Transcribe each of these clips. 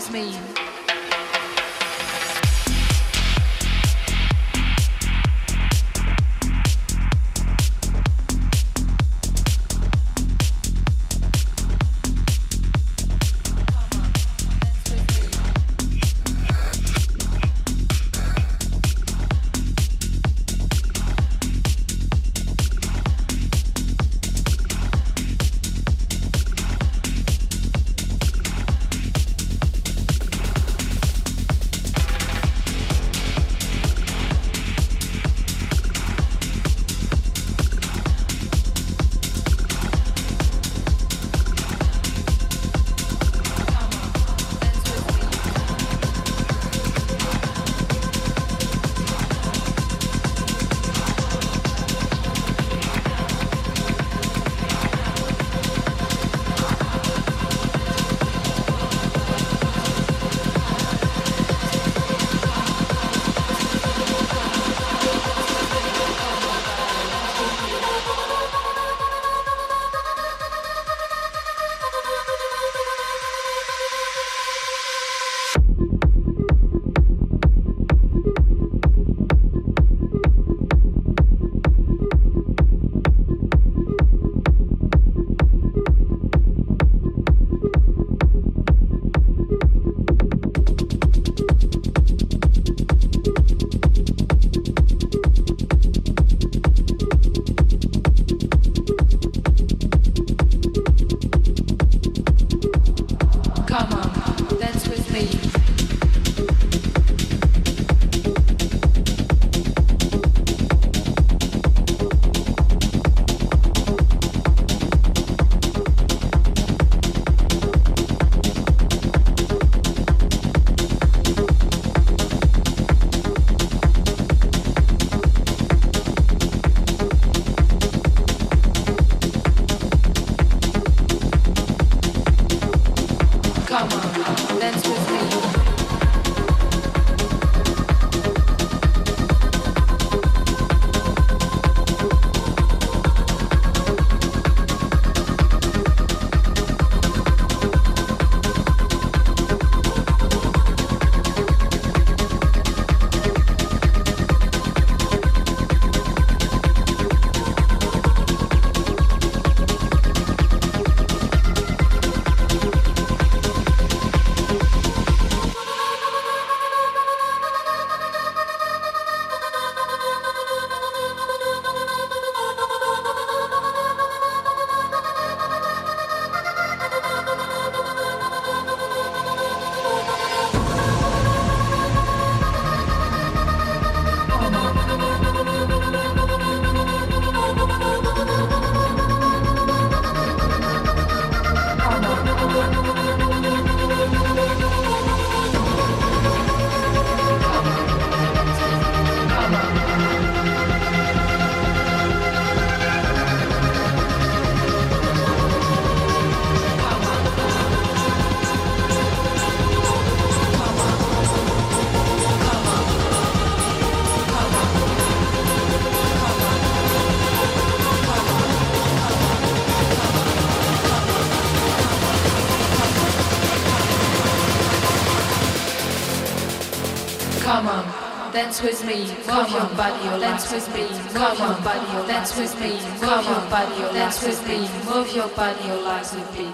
2000. Dance with me, move your body, dance with me, move your body, dance with me, move your body, dance with me, move your body, your legs with me.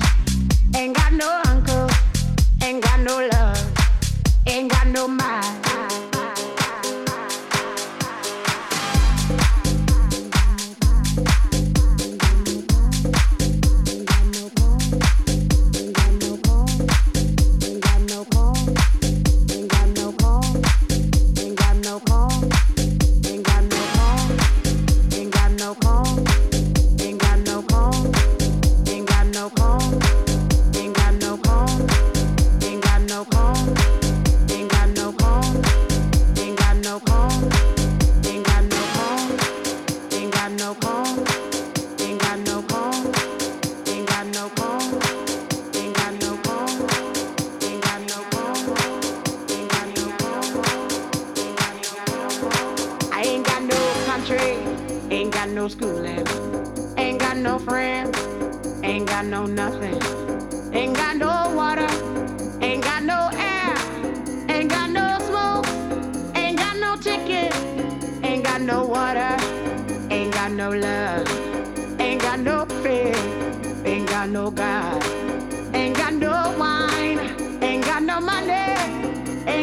Ain't got no uncle, ain't got no love, ain't got no mind.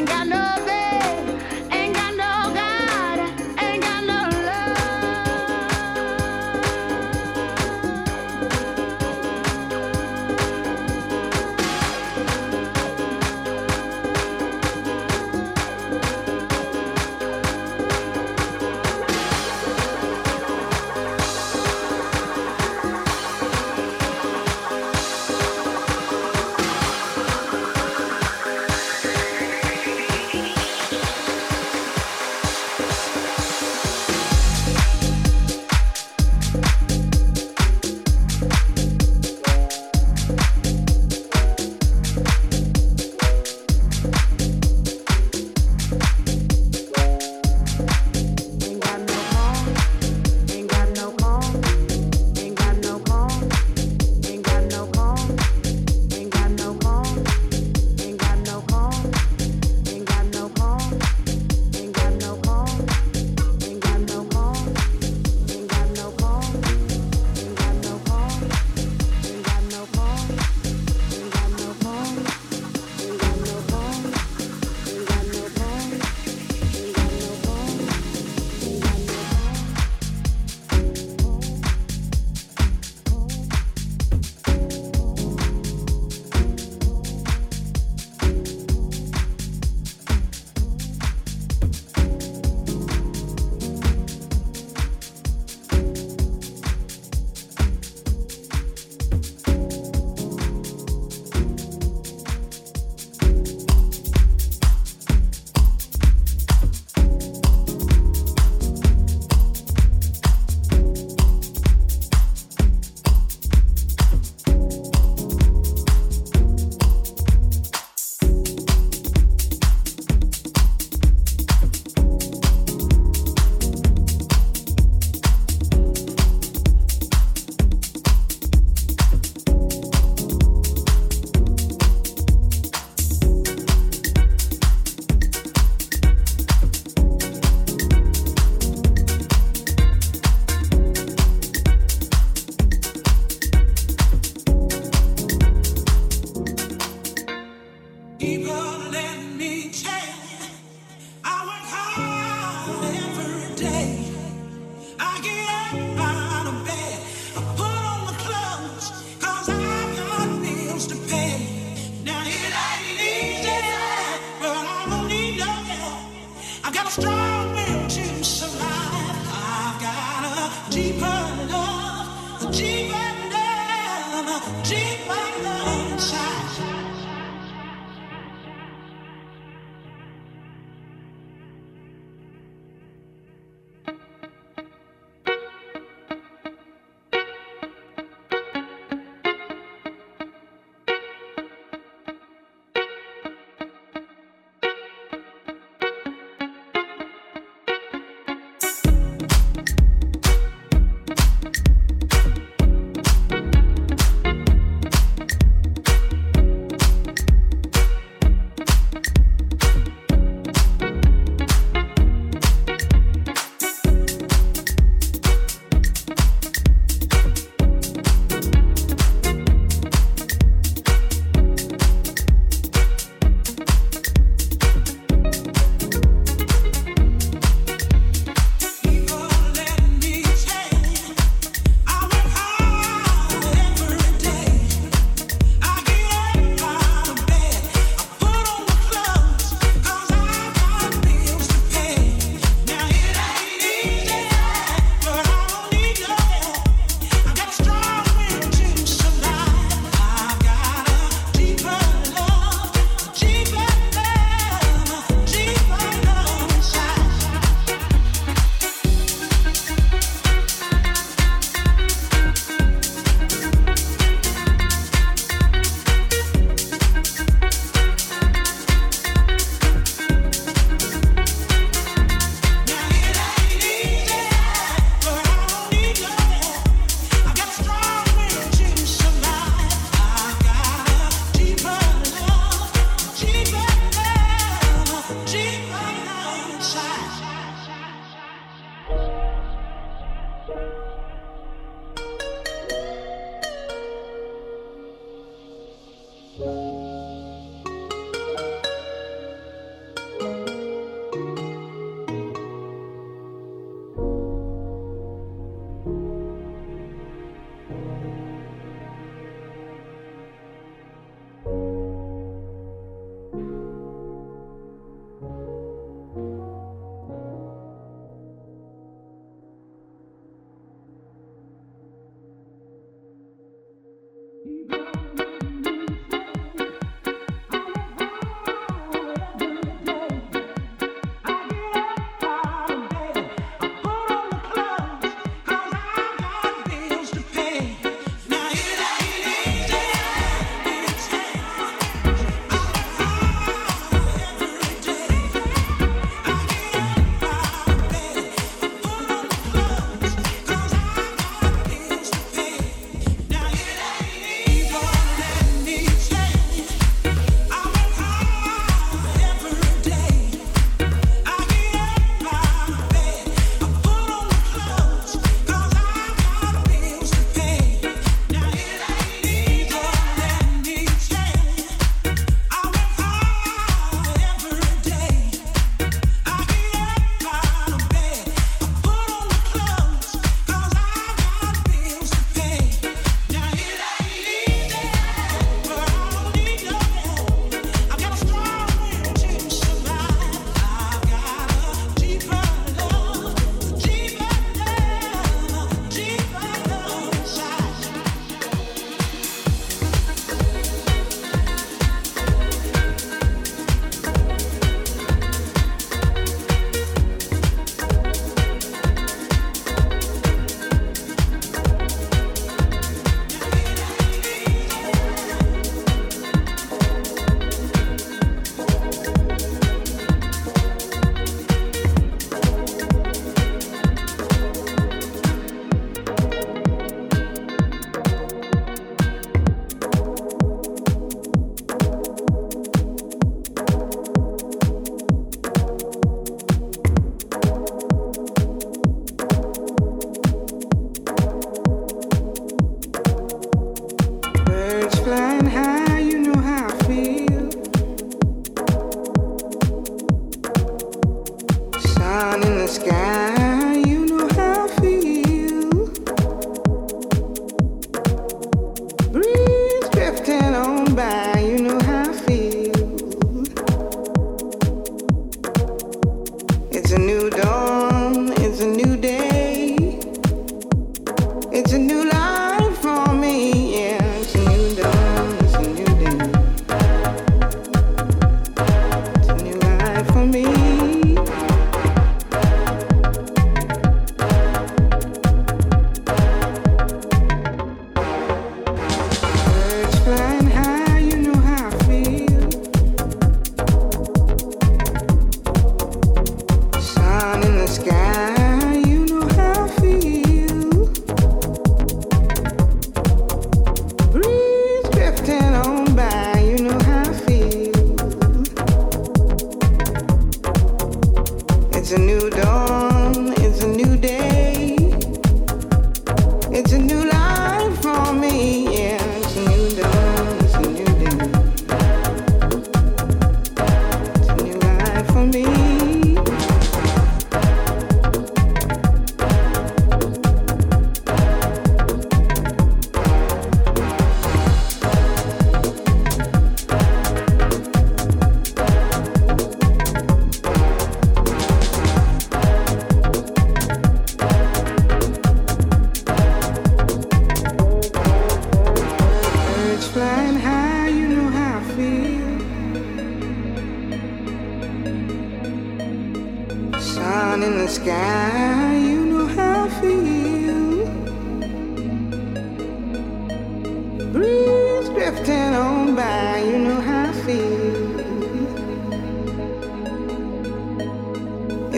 got no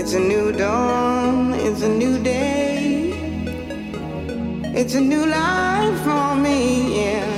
It's a new dawn, it's a new day. It's a new life for me, yeah.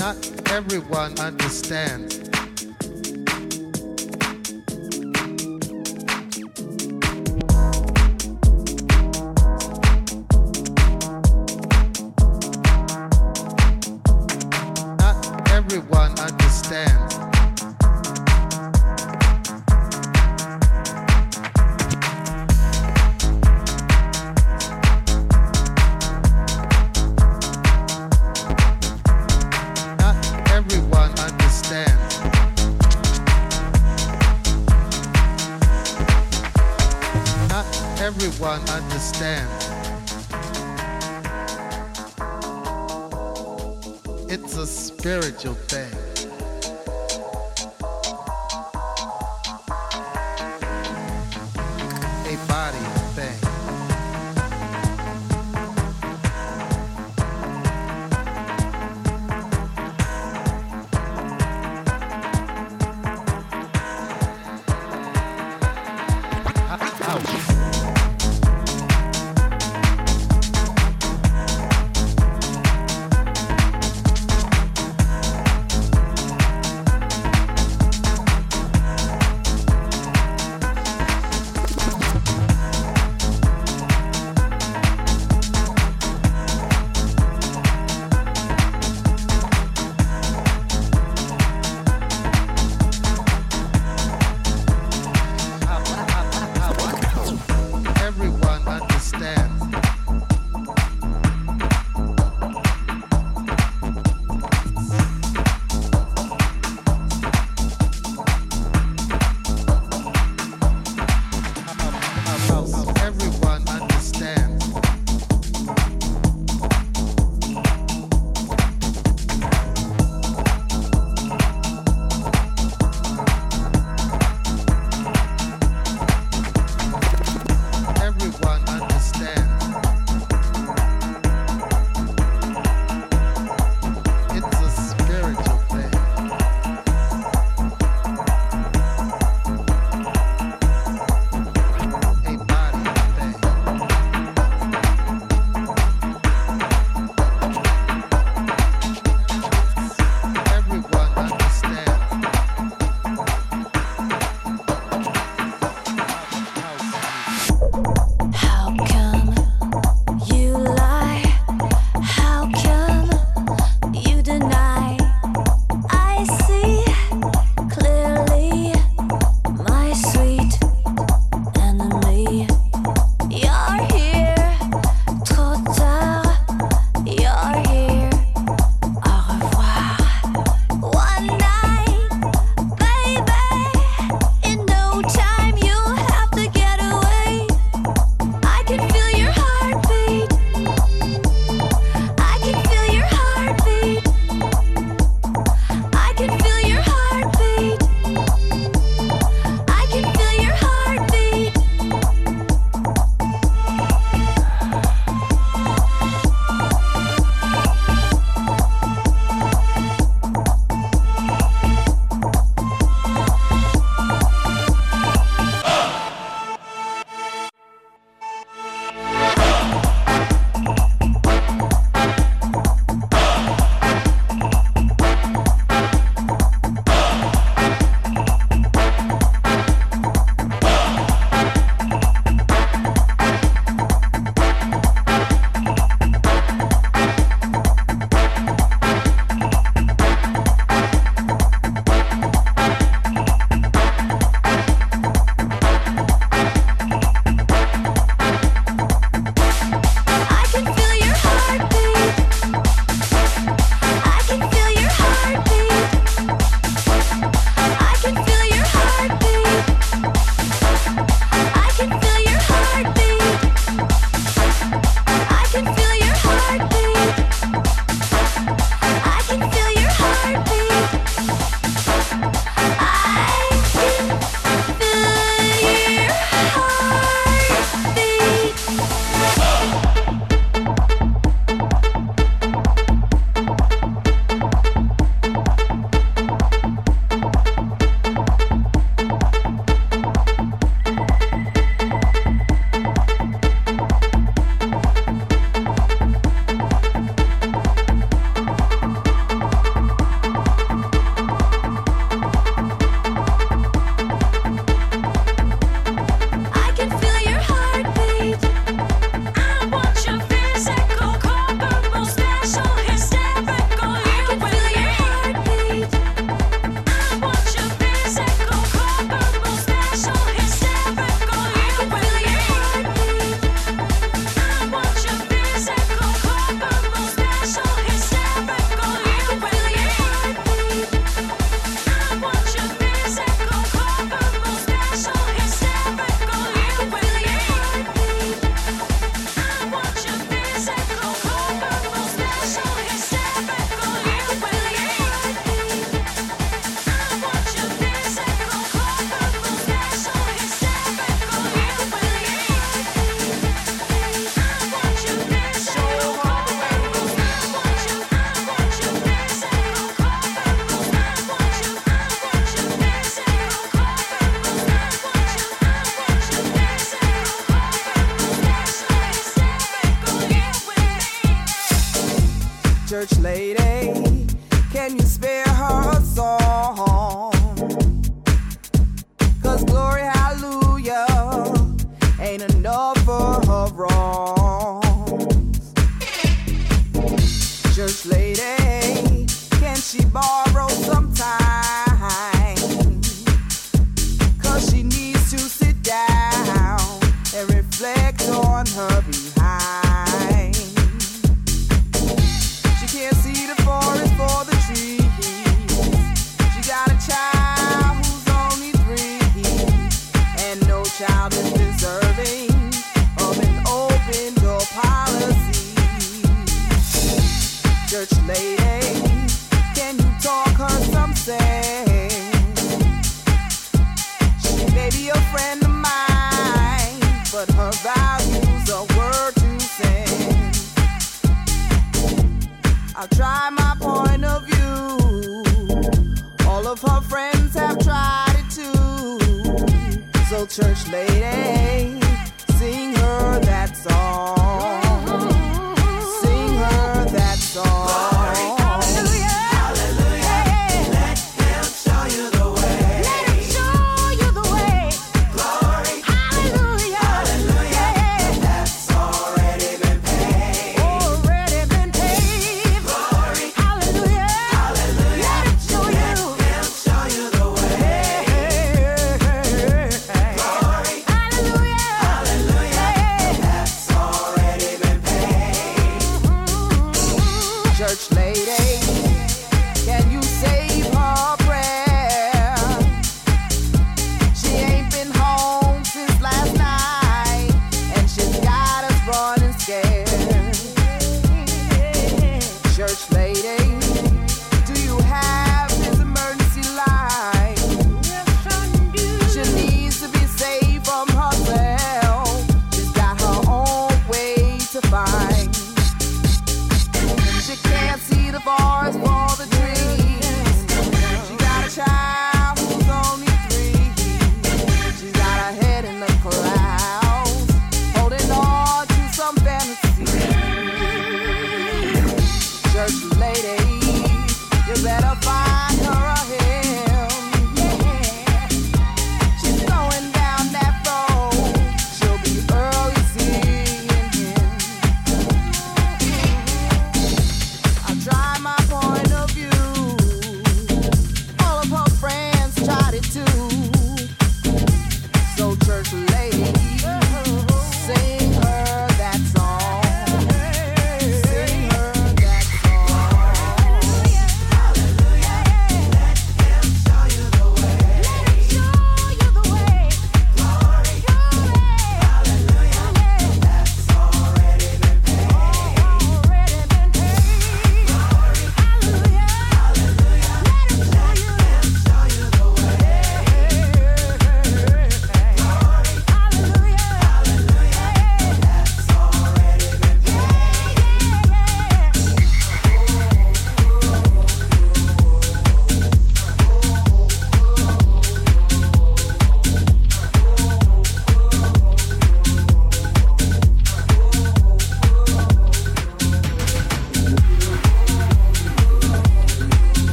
not everyone understands.